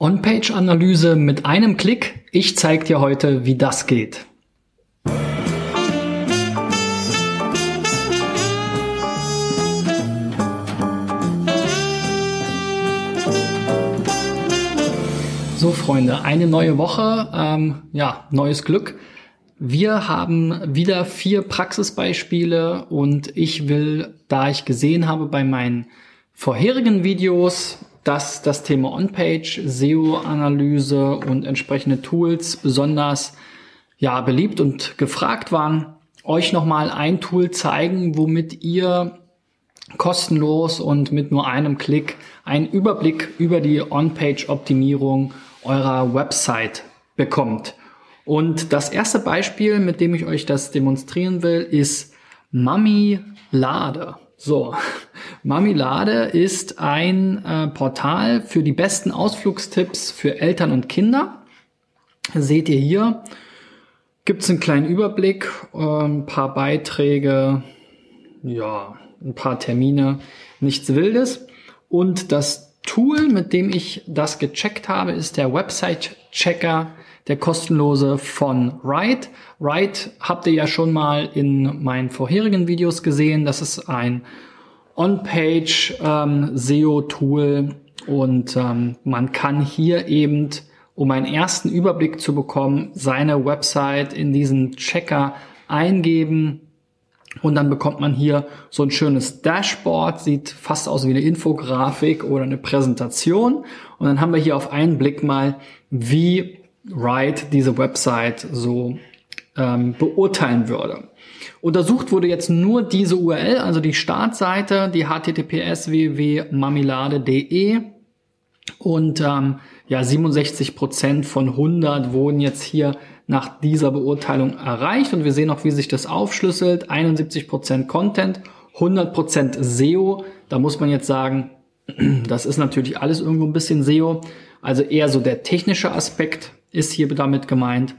On-Page-Analyse mit einem Klick. Ich zeige dir heute, wie das geht. So Freunde, eine neue Woche, ähm, ja, neues Glück. Wir haben wieder vier Praxisbeispiele und ich will, da ich gesehen habe bei meinen vorherigen Videos, dass das Thema On-Page, SEO-Analyse und entsprechende Tools besonders ja, beliebt und gefragt waren, euch nochmal ein Tool zeigen, womit ihr kostenlos und mit nur einem Klick einen Überblick über die On-Page-Optimierung eurer Website bekommt. Und das erste Beispiel, mit dem ich euch das demonstrieren will, ist Mami Lade. So, Mamilade ist ein äh, Portal für die besten Ausflugstipps für Eltern und Kinder. Seht ihr hier, gibt es einen kleinen Überblick, äh, ein paar Beiträge, ja, ein paar Termine, nichts Wildes. Und das Tool, mit dem ich das gecheckt habe, ist der Website-Checker der kostenlose von Write. Write habt ihr ja schon mal in meinen vorherigen Videos gesehen. Das ist ein On-Page ähm, SEO-Tool und ähm, man kann hier eben, um einen ersten Überblick zu bekommen, seine Website in diesen Checker eingeben und dann bekommt man hier so ein schönes Dashboard, sieht fast aus wie eine Infografik oder eine Präsentation. Und dann haben wir hier auf einen Blick mal, wie Wright diese Website so ähm, beurteilen würde. Untersucht wurde jetzt nur diese URL, also die Startseite, die https www.mamilade.de und ähm, ja 67 Prozent von 100 wurden jetzt hier nach dieser Beurteilung erreicht und wir sehen auch, wie sich das aufschlüsselt. 71 Prozent Content, 100 Prozent SEO. Da muss man jetzt sagen, das ist natürlich alles irgendwo ein bisschen SEO. Also eher so der technische Aspekt ist hier damit gemeint.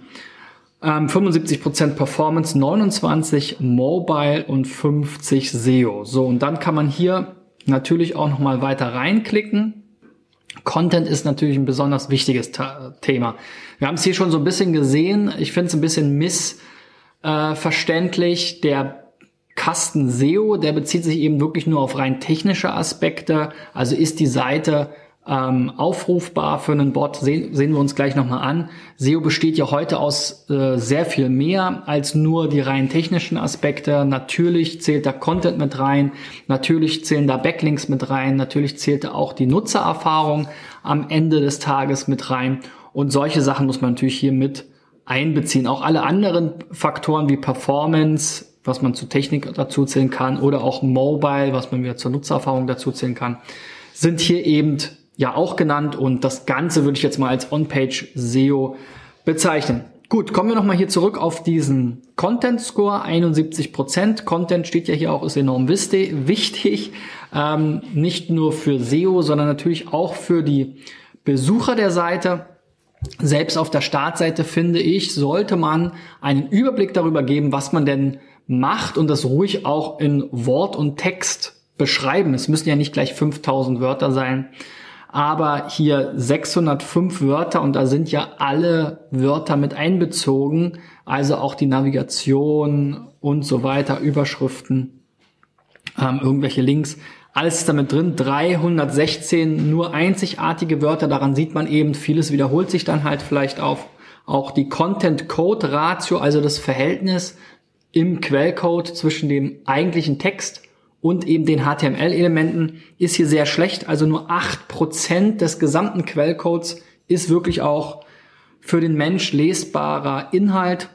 Ähm, 75% Performance, 29 Mobile und 50 SEO. So, und dann kann man hier natürlich auch nochmal weiter reinklicken. Content ist natürlich ein besonders wichtiges Thema. Wir haben es hier schon so ein bisschen gesehen. Ich finde es ein bisschen missverständlich. Äh, der Kasten SEO, der bezieht sich eben wirklich nur auf rein technische Aspekte. Also ist die Seite ähm, aufrufbar für einen Bot, sehen, sehen wir uns gleich nochmal an. SEO besteht ja heute aus äh, sehr viel mehr als nur die rein technischen Aspekte. Natürlich zählt da Content mit rein, natürlich zählen da Backlinks mit rein, natürlich zählt da auch die Nutzererfahrung am Ende des Tages mit rein. Und solche Sachen muss man natürlich hier mit einbeziehen. Auch alle anderen Faktoren wie Performance, was man zur Technik dazu zählen kann, oder auch Mobile, was man wieder zur Nutzererfahrung dazu zählen kann, sind hier eben ja auch genannt und das Ganze würde ich jetzt mal als On-Page SEO bezeichnen. Gut, kommen wir nochmal hier zurück auf diesen Content Score, 71 Prozent. Content steht ja hier auch, ist enorm wichtig, ähm, nicht nur für SEO, sondern natürlich auch für die Besucher der Seite. Selbst auf der Startseite finde ich, sollte man einen Überblick darüber geben, was man denn macht und das ruhig auch in Wort und Text beschreiben. Es müssen ja nicht gleich 5000 Wörter sein aber hier 605 Wörter und da sind ja alle Wörter mit einbezogen, also auch die Navigation und so weiter, Überschriften, ähm, irgendwelche Links. Alles ist damit drin, 316 nur einzigartige Wörter, daran sieht man eben, vieles wiederholt sich dann halt vielleicht auf. Auch die Content Code Ratio, also das Verhältnis im Quellcode zwischen dem eigentlichen Text und eben den HTML-Elementen ist hier sehr schlecht. Also nur acht Prozent des gesamten Quellcodes ist wirklich auch für den Mensch lesbarer Inhalt.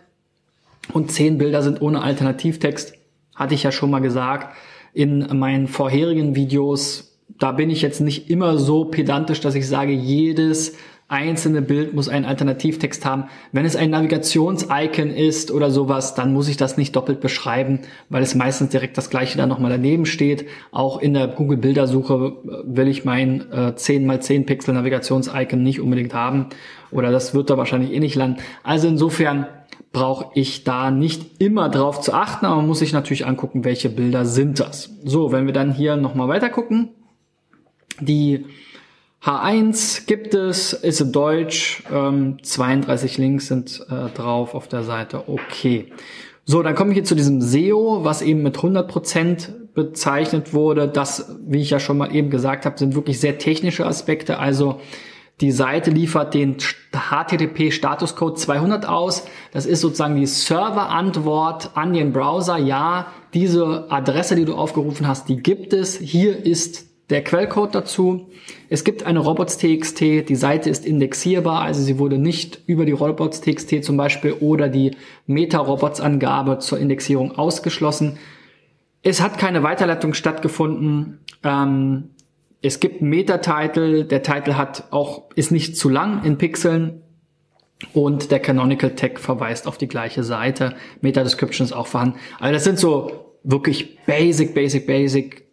Und zehn Bilder sind ohne Alternativtext. Hatte ich ja schon mal gesagt in meinen vorherigen Videos. Da bin ich jetzt nicht immer so pedantisch, dass ich sage, jedes einzelne Bild muss einen Alternativtext haben. Wenn es ein Navigations-Icon ist oder sowas, dann muss ich das nicht doppelt beschreiben, weil es meistens direkt das gleiche dann nochmal daneben steht. Auch in der Google Bildersuche äh, will ich mein äh, 10 x 10 Pixel Navigations-Icon nicht unbedingt haben oder das wird da wahrscheinlich eh nicht landen. Also insofern brauche ich da nicht immer drauf zu achten, aber man muss sich natürlich angucken, welche Bilder sind das. So, wenn wir dann hier nochmal weiter gucken, die H1 gibt es, ist in Deutsch, ähm, 32 Links sind äh, drauf auf der Seite. Okay. So, dann komme ich hier zu diesem SEO, was eben mit 100% bezeichnet wurde. Das, wie ich ja schon mal eben gesagt habe, sind wirklich sehr technische Aspekte. Also die Seite liefert den HTTP Statuscode 200 aus. Das ist sozusagen die Serverantwort an den Browser. Ja, diese Adresse, die du aufgerufen hast, die gibt es. Hier ist der Quellcode dazu. Es gibt eine robots.txt, die Seite ist indexierbar, also sie wurde nicht über die robots.txt zum Beispiel oder die Meta-Robots-Angabe zur Indexierung ausgeschlossen. Es hat keine Weiterleitung stattgefunden. Ähm, es gibt Meta-Title, der Titel hat auch, ist nicht zu lang in Pixeln und der Canonical Tag verweist auf die gleiche Seite. Meta-Description ist auch vorhanden. Also das sind so wirklich basic, basic, basic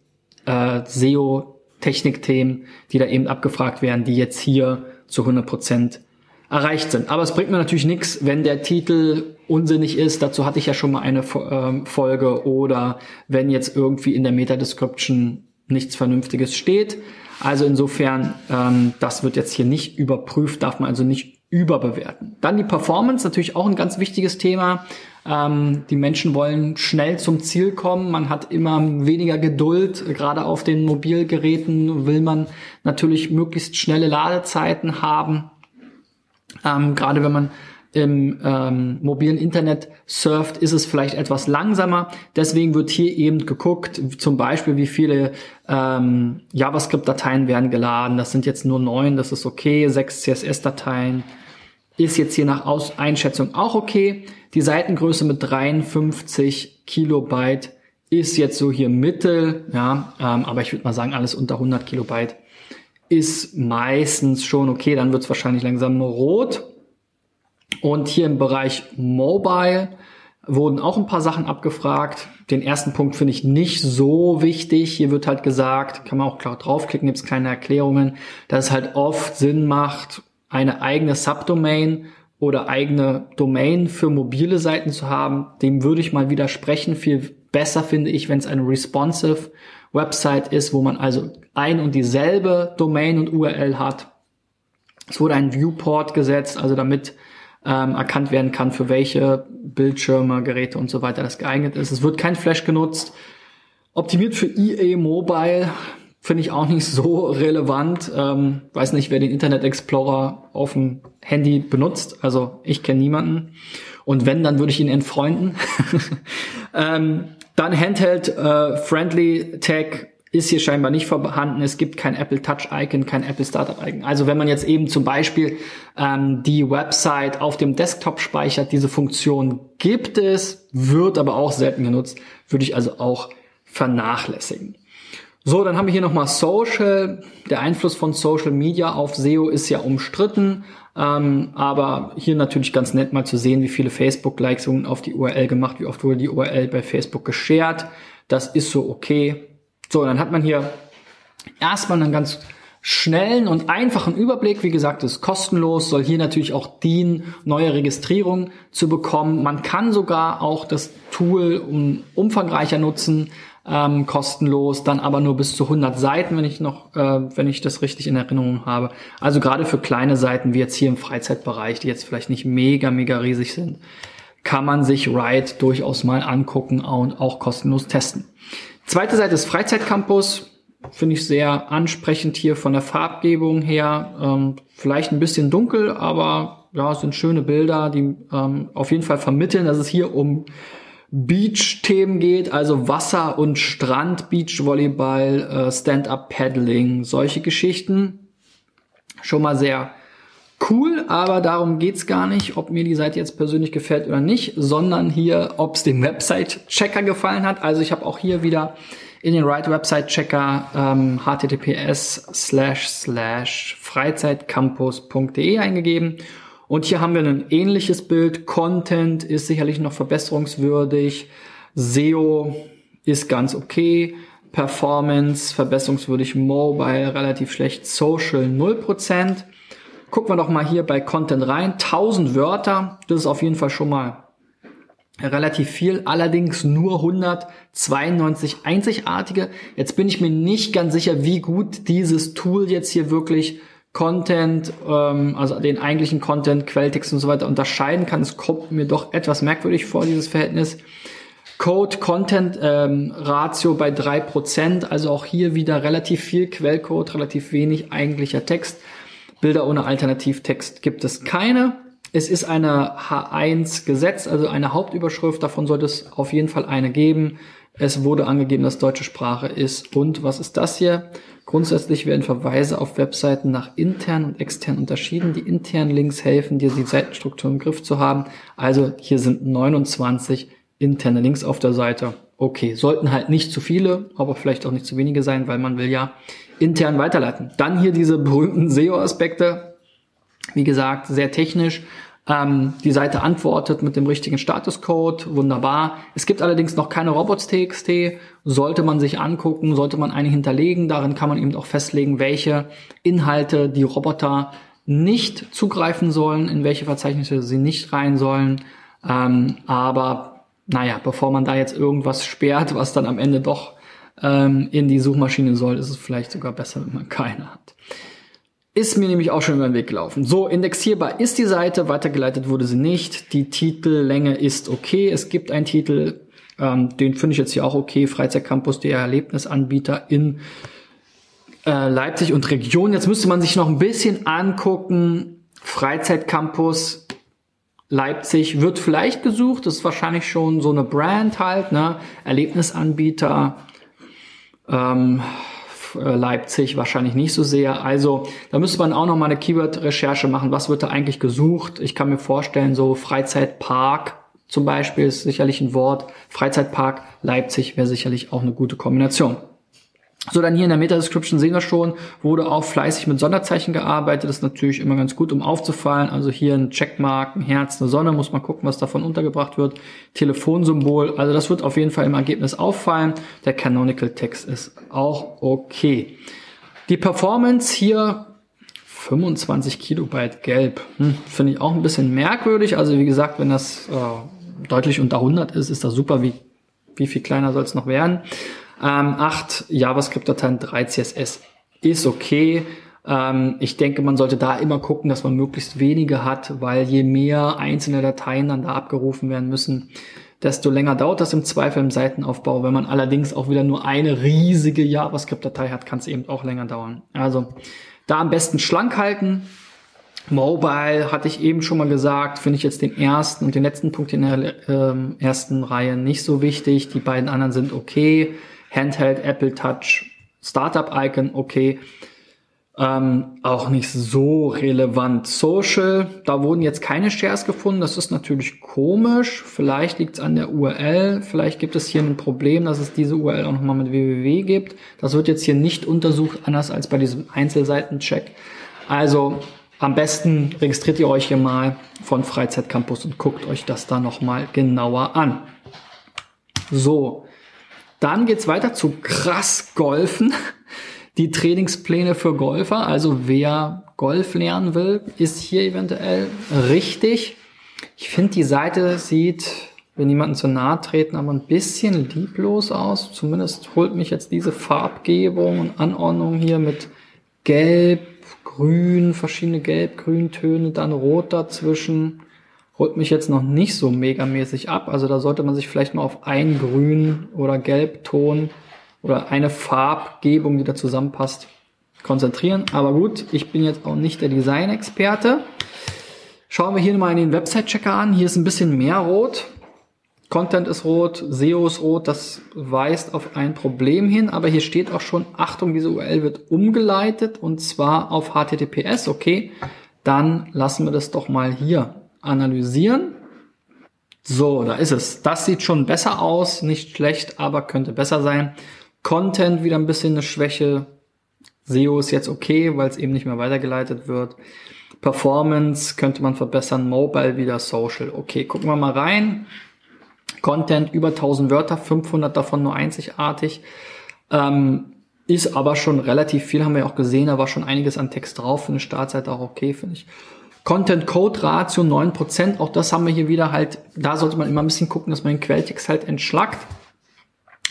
äh, SEO-Technikthemen, die da eben abgefragt werden, die jetzt hier zu 100 Prozent erreicht sind. Aber es bringt mir natürlich nichts, wenn der Titel unsinnig ist. Dazu hatte ich ja schon mal eine ähm, Folge. Oder wenn jetzt irgendwie in der Meta-Description nichts Vernünftiges steht. Also insofern, ähm, das wird jetzt hier nicht überprüft, darf man also nicht überbewerten. Dann die Performance, natürlich auch ein ganz wichtiges Thema. Ähm, die Menschen wollen schnell zum Ziel kommen. Man hat immer weniger Geduld. Gerade auf den Mobilgeräten will man natürlich möglichst schnelle Ladezeiten haben. Ähm, gerade wenn man im ähm, mobilen Internet surft, ist es vielleicht etwas langsamer. Deswegen wird hier eben geguckt, zum Beispiel, wie viele ähm, JavaScript-Dateien werden geladen. Das sind jetzt nur neun, das ist okay. Sechs CSS-Dateien ist jetzt hier nach Aus Einschätzung auch okay. Die Seitengröße mit 53 Kilobyte ist jetzt so hier Mittel, ja, ähm, aber ich würde mal sagen, alles unter 100 Kilobyte ist meistens schon okay, dann wird es wahrscheinlich langsam rot. Und hier im Bereich Mobile wurden auch ein paar Sachen abgefragt. Den ersten Punkt finde ich nicht so wichtig. Hier wird halt gesagt, kann man auch klar draufklicken, gibt es kleine Erklärungen, dass es halt oft Sinn macht, eine eigene Subdomain oder eigene Domain für mobile Seiten zu haben, dem würde ich mal widersprechen. Viel besser finde ich, wenn es eine responsive Website ist, wo man also ein und dieselbe Domain und URL hat. Es wurde ein Viewport gesetzt, also damit ähm, erkannt werden kann, für welche Bildschirme, Geräte und so weiter das geeignet ist. Es wird kein Flash genutzt. Optimiert für EA Mobile finde ich auch nicht so relevant. Ähm, weiß nicht, wer den Internet Explorer auf dem Handy benutzt. Also ich kenne niemanden. Und wenn, dann würde ich ihn entfreunden. ähm, dann Handheld äh, Friendly Tag ist hier scheinbar nicht vorhanden. Es gibt kein Apple Touch Icon, kein Apple Startup Icon. Also wenn man jetzt eben zum Beispiel ähm, die Website auf dem Desktop speichert, diese Funktion gibt es, wird aber auch selten genutzt, würde ich also auch vernachlässigen. So, dann haben wir hier nochmal Social. Der Einfluss von Social Media auf SEO ist ja umstritten. Ähm, aber hier natürlich ganz nett mal zu sehen, wie viele Facebook-Likes wurden auf die URL gemacht, wie oft wurde die URL bei Facebook geshared. Das ist so okay. So, dann hat man hier erstmal einen ganz schnellen und einfachen Überblick. Wie gesagt, ist kostenlos, soll hier natürlich auch dienen, neue Registrierungen zu bekommen. Man kann sogar auch das Tool um, umfangreicher nutzen ähm, kostenlos, dann aber nur bis zu 100 Seiten, wenn ich noch, äh, wenn ich das richtig in Erinnerung habe. Also gerade für kleine Seiten wie jetzt hier im Freizeitbereich, die jetzt vielleicht nicht mega, mega riesig sind, kann man sich Ride durchaus mal angucken und auch kostenlos testen. Zweite Seite ist Freizeitcampus. Finde ich sehr ansprechend hier von der Farbgebung her. Ähm, vielleicht ein bisschen dunkel, aber ja, sind schöne Bilder, die ähm, auf jeden Fall vermitteln, dass es hier um Beach-Themen geht, also Wasser und Strand, Beachvolleyball, äh, Stand-up-Paddling, solche Geschichten. Schon mal sehr cool, aber darum geht's gar nicht, ob mir die Seite jetzt persönlich gefällt oder nicht, sondern hier, ob es dem Website-Checker gefallen hat. Also ich habe auch hier wieder in den Right Website Checker ähm, https slash slash freizeitcampus.de eingegeben und hier haben wir ein ähnliches Bild. Content ist sicherlich noch verbesserungswürdig. SEO ist ganz okay. Performance verbesserungswürdig. Mobile relativ schlecht. Social 0%. Gucken wir doch mal hier bei Content rein. 1000 Wörter. Das ist auf jeden Fall schon mal relativ viel, allerdings nur 192 einzigartige. Jetzt bin ich mir nicht ganz sicher, wie gut dieses Tool jetzt hier wirklich Content, ähm, also den eigentlichen Content, Quelltext und so weiter unterscheiden kann. Es kommt mir doch etwas merkwürdig vor, dieses Verhältnis. Code-Content-Ratio ähm, bei drei Prozent, also auch hier wieder relativ viel Quellcode, relativ wenig eigentlicher Text. Bilder ohne Alternativtext gibt es keine. Es ist eine H1 Gesetz, also eine Hauptüberschrift. Davon sollte es auf jeden Fall eine geben. Es wurde angegeben, dass deutsche Sprache ist. Und was ist das hier? Grundsätzlich werden Verweise auf Webseiten nach intern und extern unterschieden. Die internen Links helfen dir, die Seitenstruktur im Griff zu haben. Also hier sind 29 interne Links auf der Seite. Okay, sollten halt nicht zu viele, aber vielleicht auch nicht zu wenige sein, weil man will ja intern weiterleiten. Dann hier diese berühmten SEO-Aspekte. Wie gesagt, sehr technisch. Ähm, die Seite antwortet mit dem richtigen Statuscode, wunderbar. Es gibt allerdings noch keine Robots.txt, sollte man sich angucken, sollte man eine hinterlegen. Darin kann man eben auch festlegen, welche Inhalte die Roboter nicht zugreifen sollen, in welche Verzeichnisse sie nicht rein sollen. Ähm, aber naja, bevor man da jetzt irgendwas sperrt, was dann am Ende doch ähm, in die Suchmaschine soll, ist es vielleicht sogar besser, wenn man keine hat. Ist mir nämlich auch schon über den Weg gelaufen. So, indexierbar ist die Seite, weitergeleitet wurde sie nicht. Die Titellänge ist okay. Es gibt einen Titel, ähm, den finde ich jetzt hier auch okay. Freizeitcampus, der Erlebnisanbieter in äh, Leipzig und Region. Jetzt müsste man sich noch ein bisschen angucken. Freizeitcampus Leipzig wird vielleicht gesucht. Das ist wahrscheinlich schon so eine Brand halt, ne? Erlebnisanbieter. Ähm, äh, Leipzig wahrscheinlich nicht so sehr. Also da müsste man auch noch mal eine Keyword-Recherche machen. Was wird da eigentlich gesucht? Ich kann mir vorstellen, so Freizeitpark zum Beispiel ist sicherlich ein Wort. Freizeitpark Leipzig wäre sicherlich auch eine gute Kombination. So, dann hier in der Meta-Description sehen wir schon, wurde auch fleißig mit Sonderzeichen gearbeitet. Das ist natürlich immer ganz gut, um aufzufallen. Also hier ein Checkmark, ein Herz, eine Sonne, muss man gucken, was davon untergebracht wird. Telefonsymbol, also das wird auf jeden Fall im Ergebnis auffallen. Der Canonical Text ist auch okay. Die Performance hier 25 Kilobyte gelb. Hm, Finde ich auch ein bisschen merkwürdig. Also wie gesagt, wenn das äh, deutlich unter 100 ist, ist das super. Wie, wie viel kleiner soll es noch werden? Ähm, 8 JavaScript-Dateien, 3 CSS ist okay. Ähm, ich denke, man sollte da immer gucken, dass man möglichst wenige hat, weil je mehr einzelne Dateien dann da abgerufen werden müssen, desto länger dauert das im Zweifel im Seitenaufbau. Wenn man allerdings auch wieder nur eine riesige JavaScript-Datei hat, kann es eben auch länger dauern. Also da am besten schlank halten. Mobile hatte ich eben schon mal gesagt, finde ich jetzt den ersten und den letzten Punkt in der äh, ersten Reihe nicht so wichtig. Die beiden anderen sind okay. Handheld, Apple Touch, Startup-Icon, okay. Ähm, auch nicht so relevant. Social, da wurden jetzt keine Shares gefunden. Das ist natürlich komisch. Vielleicht liegt es an der URL. Vielleicht gibt es hier ein Problem, dass es diese URL auch nochmal mit www gibt. Das wird jetzt hier nicht untersucht, anders als bei diesem Einzelseitencheck. Also am besten registriert ihr euch hier mal von Freizeitcampus und guckt euch das da nochmal genauer an. So, dann geht's weiter zu krass Golfen. Die Trainingspläne für Golfer. Also wer Golf lernen will, ist hier eventuell richtig. Ich finde, die Seite sieht, wenn niemanden zu nahe treten, aber ein bisschen lieblos aus. Zumindest holt mich jetzt diese Farbgebung und Anordnung hier mit Gelb, Grün, verschiedene Gelb-Grün-Töne, dann Rot dazwischen holt mich jetzt noch nicht so megamäßig ab. Also da sollte man sich vielleicht mal auf einen Grün- oder Gelbton oder eine Farbgebung, die da zusammenpasst, konzentrieren. Aber gut, ich bin jetzt auch nicht der Design-Experte. Schauen wir hier mal in den Website-Checker an. Hier ist ein bisschen mehr rot. Content ist rot, SEO ist rot, das weist auf ein Problem hin, aber hier steht auch schon, Achtung, diese URL wird umgeleitet und zwar auf HTTPS, okay, dann lassen wir das doch mal hier analysieren. So, da ist es. Das sieht schon besser aus, nicht schlecht, aber könnte besser sein. Content wieder ein bisschen eine Schwäche. SEO ist jetzt okay, weil es eben nicht mehr weitergeleitet wird. Performance könnte man verbessern. Mobile wieder Social. Okay, gucken wir mal rein. Content über 1000 Wörter, 500 davon nur einzigartig. Ähm, ist aber schon relativ viel, haben wir auch gesehen. Da war schon einiges an Text drauf. Für eine Startseite auch okay, finde ich. Content-Code-Ratio 9%, auch das haben wir hier wieder halt, da sollte man immer ein bisschen gucken, dass man den Quelltext halt entschlackt.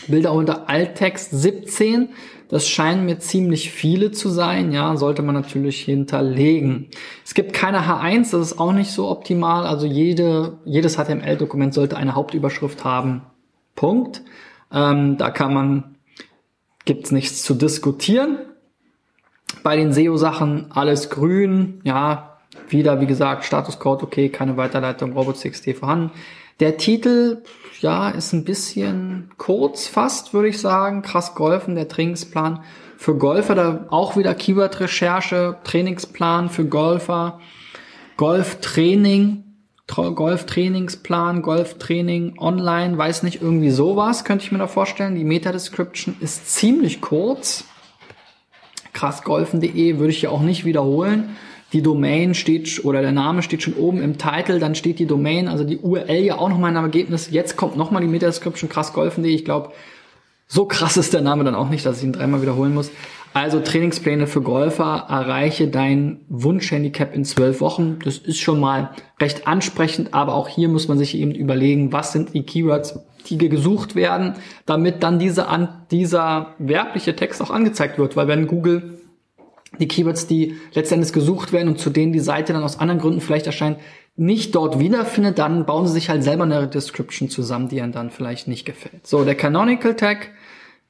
Bilder unter Alttext 17, das scheinen mir ziemlich viele zu sein, ja, sollte man natürlich hinterlegen. Es gibt keine H1, das ist auch nicht so optimal, also jede, jedes HTML-Dokument sollte eine Hauptüberschrift haben. Punkt. Ähm, da kann man, gibt's nichts zu diskutieren. Bei den SEO-Sachen alles grün, ja, wieder, wie gesagt, Statuscode okay, keine Weiterleitung, Robots.txt vorhanden. Der Titel, ja, ist ein bisschen kurz fast, würde ich sagen. Krass Golfen, der Trainingsplan für Golfer, da auch wieder Keyword-Recherche, Trainingsplan für Golfer, Golftraining, Golftrainingsplan, Golftraining online, weiß nicht, irgendwie sowas, könnte ich mir da vorstellen. Die Meta-Description ist ziemlich kurz. Krassgolfen.de würde ich hier auch nicht wiederholen die Domain steht oder der Name steht schon oben im Titel, dann steht die Domain, also die URL ja auch nochmal einem Ergebnis. Jetzt kommt nochmal die Meta-Description, krass golfen.de. Ich glaube, so krass ist der Name dann auch nicht, dass ich ihn dreimal wiederholen muss. Also Trainingspläne für Golfer, erreiche dein Wunschhandicap in zwölf Wochen. Das ist schon mal recht ansprechend, aber auch hier muss man sich eben überlegen, was sind die Keywords, die gesucht werden, damit dann diese, an, dieser werbliche Text auch angezeigt wird. Weil wenn Google die Keywords, die letztendlich gesucht werden und zu denen die Seite dann aus anderen Gründen vielleicht erscheint, nicht dort wiederfindet, dann bauen sie sich halt selber eine Description zusammen, die ihnen dann vielleicht nicht gefällt. So, der Canonical Tag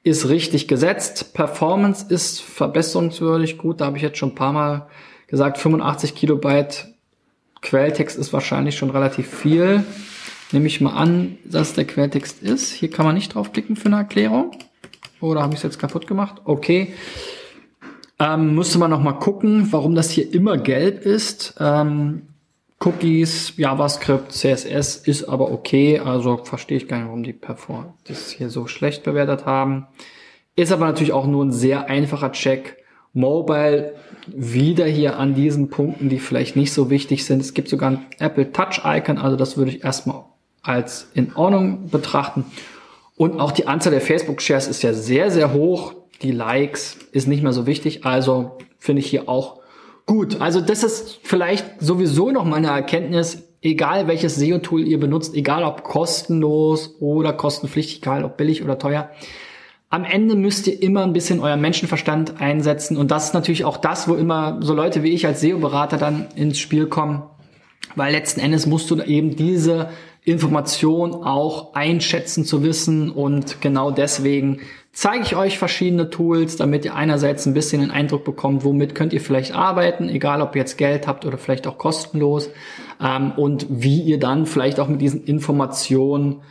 ist richtig gesetzt. Performance ist verbesserungswürdig gut. Da habe ich jetzt schon ein paar Mal gesagt, 85 Kilobyte Quelltext ist wahrscheinlich schon relativ viel. Nehme ich mal an, dass der Quelltext ist. Hier kann man nicht draufklicken für eine Erklärung. Oder habe ich es jetzt kaputt gemacht? Okay. Ähm, müsste man noch mal gucken, warum das hier immer gelb ist. Ähm, Cookies, JavaScript, CSS ist aber okay. Also verstehe ich gar nicht, warum die Perform das hier so schlecht bewertet haben. Ist aber natürlich auch nur ein sehr einfacher Check. Mobile wieder hier an diesen Punkten, die vielleicht nicht so wichtig sind. Es gibt sogar ein Apple Touch Icon, also das würde ich erstmal als in Ordnung betrachten. Und auch die Anzahl der Facebook Shares ist ja sehr, sehr hoch die Likes ist nicht mehr so wichtig. Also finde ich hier auch gut. Also das ist vielleicht sowieso noch mal eine Erkenntnis, egal welches SEO-Tool ihr benutzt, egal ob kostenlos oder kostenpflichtig, egal ob billig oder teuer. Am Ende müsst ihr immer ein bisschen euer Menschenverstand einsetzen. Und das ist natürlich auch das, wo immer so Leute wie ich als SEO-Berater dann ins Spiel kommen. Weil letzten Endes musst du eben diese Information auch einschätzen zu wissen. Und genau deswegen zeige ich euch verschiedene Tools, damit ihr einerseits ein bisschen den Eindruck bekommt, womit könnt ihr vielleicht arbeiten, egal ob ihr jetzt Geld habt oder vielleicht auch kostenlos, ähm, und wie ihr dann vielleicht auch mit diesen Informationen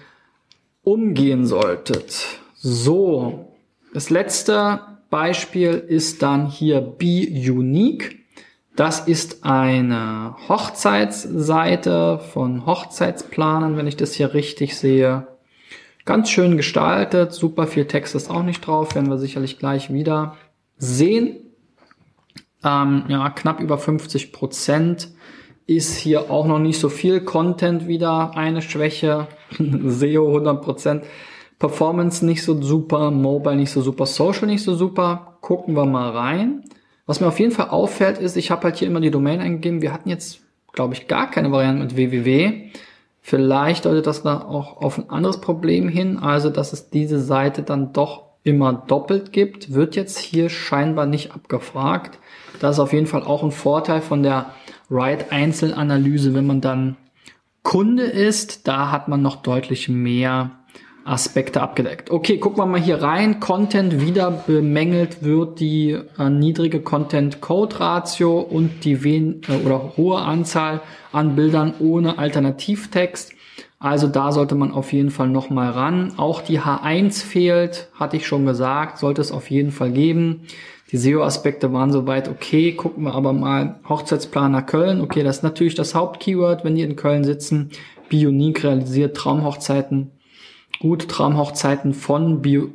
umgehen solltet. So, das letzte Beispiel ist dann hier Be Unique. Das ist eine Hochzeitsseite von Hochzeitsplanern, wenn ich das hier richtig sehe. Ganz schön gestaltet, super viel Text ist auch nicht drauf, werden wir sicherlich gleich wieder sehen. Ähm, ja, knapp über 50 Prozent ist hier auch noch nicht so viel Content wieder eine Schwäche. SEO 100 Prozent. Performance nicht so super, Mobile nicht so super, Social nicht so super. Gucken wir mal rein. Was mir auf jeden Fall auffällt, ist, ich habe halt hier immer die Domain eingegeben. Wir hatten jetzt, glaube ich, gar keine Variante mit www. Vielleicht deutet das da auch auf ein anderes Problem hin, also dass es diese Seite dann doch immer doppelt gibt, wird jetzt hier scheinbar nicht abgefragt. Das ist auf jeden Fall auch ein Vorteil von der Write-Einzelanalyse, wenn man dann Kunde ist. Da hat man noch deutlich mehr Aspekte abgedeckt. Okay, gucken wir mal hier rein. Content wieder bemängelt wird die äh, niedrige Content-Code-Ratio und die wen äh, oder hohe Anzahl an Bildern ohne Alternativtext. Also da sollte man auf jeden Fall noch mal ran. Auch die H1 fehlt, hatte ich schon gesagt, sollte es auf jeden Fall geben. Die SEO-Aspekte waren soweit okay. Gucken wir aber mal Hochzeitsplaner Köln. Okay, das ist natürlich das Hauptkeyword, wenn die in Köln sitzen. Bionique realisiert Traumhochzeiten gut Traumhochzeiten von Bio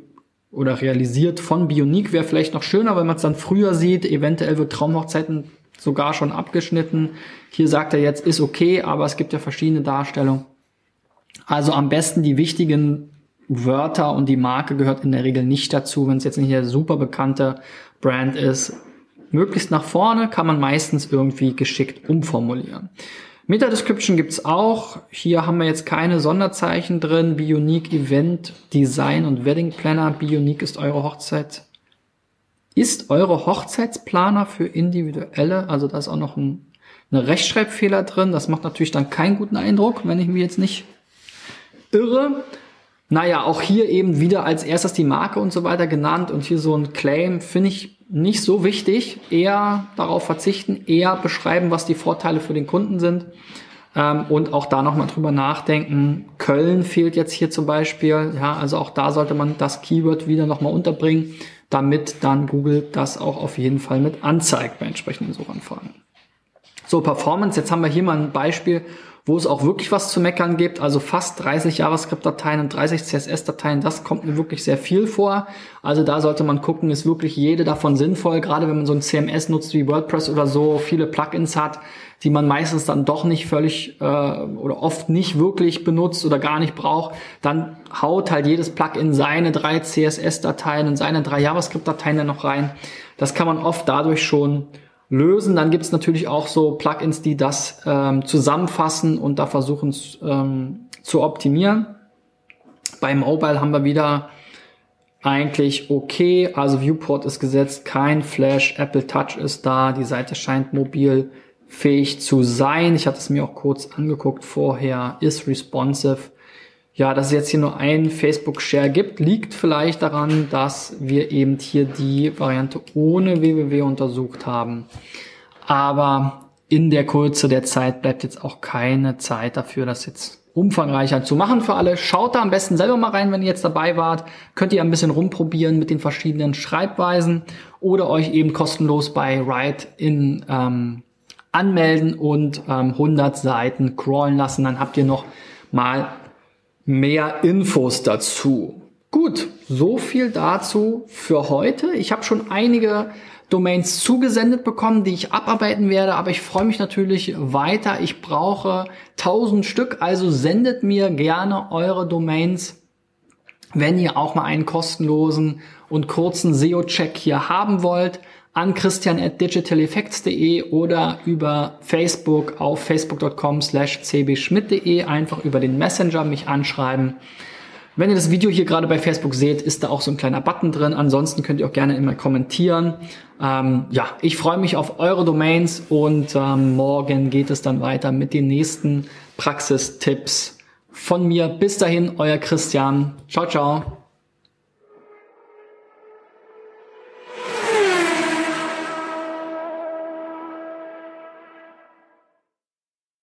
oder realisiert von Bionique wäre vielleicht noch schöner, wenn man es dann früher sieht. Eventuell wird Traumhochzeiten sogar schon abgeschnitten. Hier sagt er jetzt, ist okay, aber es gibt ja verschiedene Darstellungen. Also am besten die wichtigen Wörter und die Marke gehört in der Regel nicht dazu. Wenn es jetzt nicht eine super bekannte Brand ist, möglichst nach vorne kann man meistens irgendwie geschickt umformulieren. Meta-Description gibt's auch. Hier haben wir jetzt keine Sonderzeichen drin. Bionique Event Design und Wedding Planner. Bionique ist eure Hochzeit. Ist eure Hochzeitsplaner für individuelle, also da ist auch noch ein, eine Rechtschreibfehler drin. Das macht natürlich dann keinen guten Eindruck, wenn ich mich jetzt nicht irre. Naja, auch hier eben wieder als erstes die Marke und so weiter genannt und hier so ein Claim finde ich nicht so wichtig. Eher darauf verzichten, eher beschreiben, was die Vorteile für den Kunden sind ähm, und auch da nochmal drüber nachdenken. Köln fehlt jetzt hier zum Beispiel. Ja, also auch da sollte man das Keyword wieder nochmal unterbringen, damit dann Google das auch auf jeden Fall mit anzeigt bei entsprechenden Suchanfragen. So, Performance, jetzt haben wir hier mal ein Beispiel, wo es auch wirklich was zu meckern gibt. Also fast 30 JavaScript-Dateien und 30 CSS-Dateien, das kommt mir wirklich sehr viel vor. Also da sollte man gucken, ist wirklich jede davon sinnvoll, gerade wenn man so ein CMS nutzt wie WordPress oder so, viele Plugins hat, die man meistens dann doch nicht völlig äh, oder oft nicht wirklich benutzt oder gar nicht braucht, dann haut halt jedes Plugin seine drei CSS-Dateien und seine drei JavaScript-Dateien dann noch rein. Das kann man oft dadurch schon lösen. Dann gibt es natürlich auch so Plugins, die das ähm, zusammenfassen und da versuchen ähm, zu optimieren. Bei Mobile haben wir wieder eigentlich okay, also Viewport ist gesetzt, kein Flash, Apple Touch ist da, die Seite scheint mobil fähig zu sein. Ich hatte es mir auch kurz angeguckt vorher, ist responsive. Ja, dass es jetzt hier nur ein Facebook-Share gibt, liegt vielleicht daran, dass wir eben hier die Variante ohne www untersucht haben. Aber in der Kürze der Zeit bleibt jetzt auch keine Zeit dafür, das jetzt umfangreicher zu machen für alle. Schaut da am besten selber mal rein, wenn ihr jetzt dabei wart. Könnt ihr ein bisschen rumprobieren mit den verschiedenen Schreibweisen oder euch eben kostenlos bei Write in ähm, anmelden und ähm, 100 Seiten crawlen lassen. Dann habt ihr noch mal mehr Infos dazu. Gut, so viel dazu für heute. Ich habe schon einige Domains zugesendet bekommen, die ich abarbeiten werde, aber ich freue mich natürlich weiter. Ich brauche 1000 Stück, also sendet mir gerne eure Domains, wenn ihr auch mal einen kostenlosen und kurzen SEO-Check hier haben wollt an christian at digitaleffects.de oder über Facebook auf facebook.com slash cbschmidt.de einfach über den Messenger mich anschreiben. Wenn ihr das Video hier gerade bei Facebook seht, ist da auch so ein kleiner Button drin. Ansonsten könnt ihr auch gerne immer kommentieren. Ähm, ja, ich freue mich auf eure Domains und ähm, morgen geht es dann weiter mit den nächsten Praxistipps von mir. Bis dahin, euer Christian. Ciao, ciao.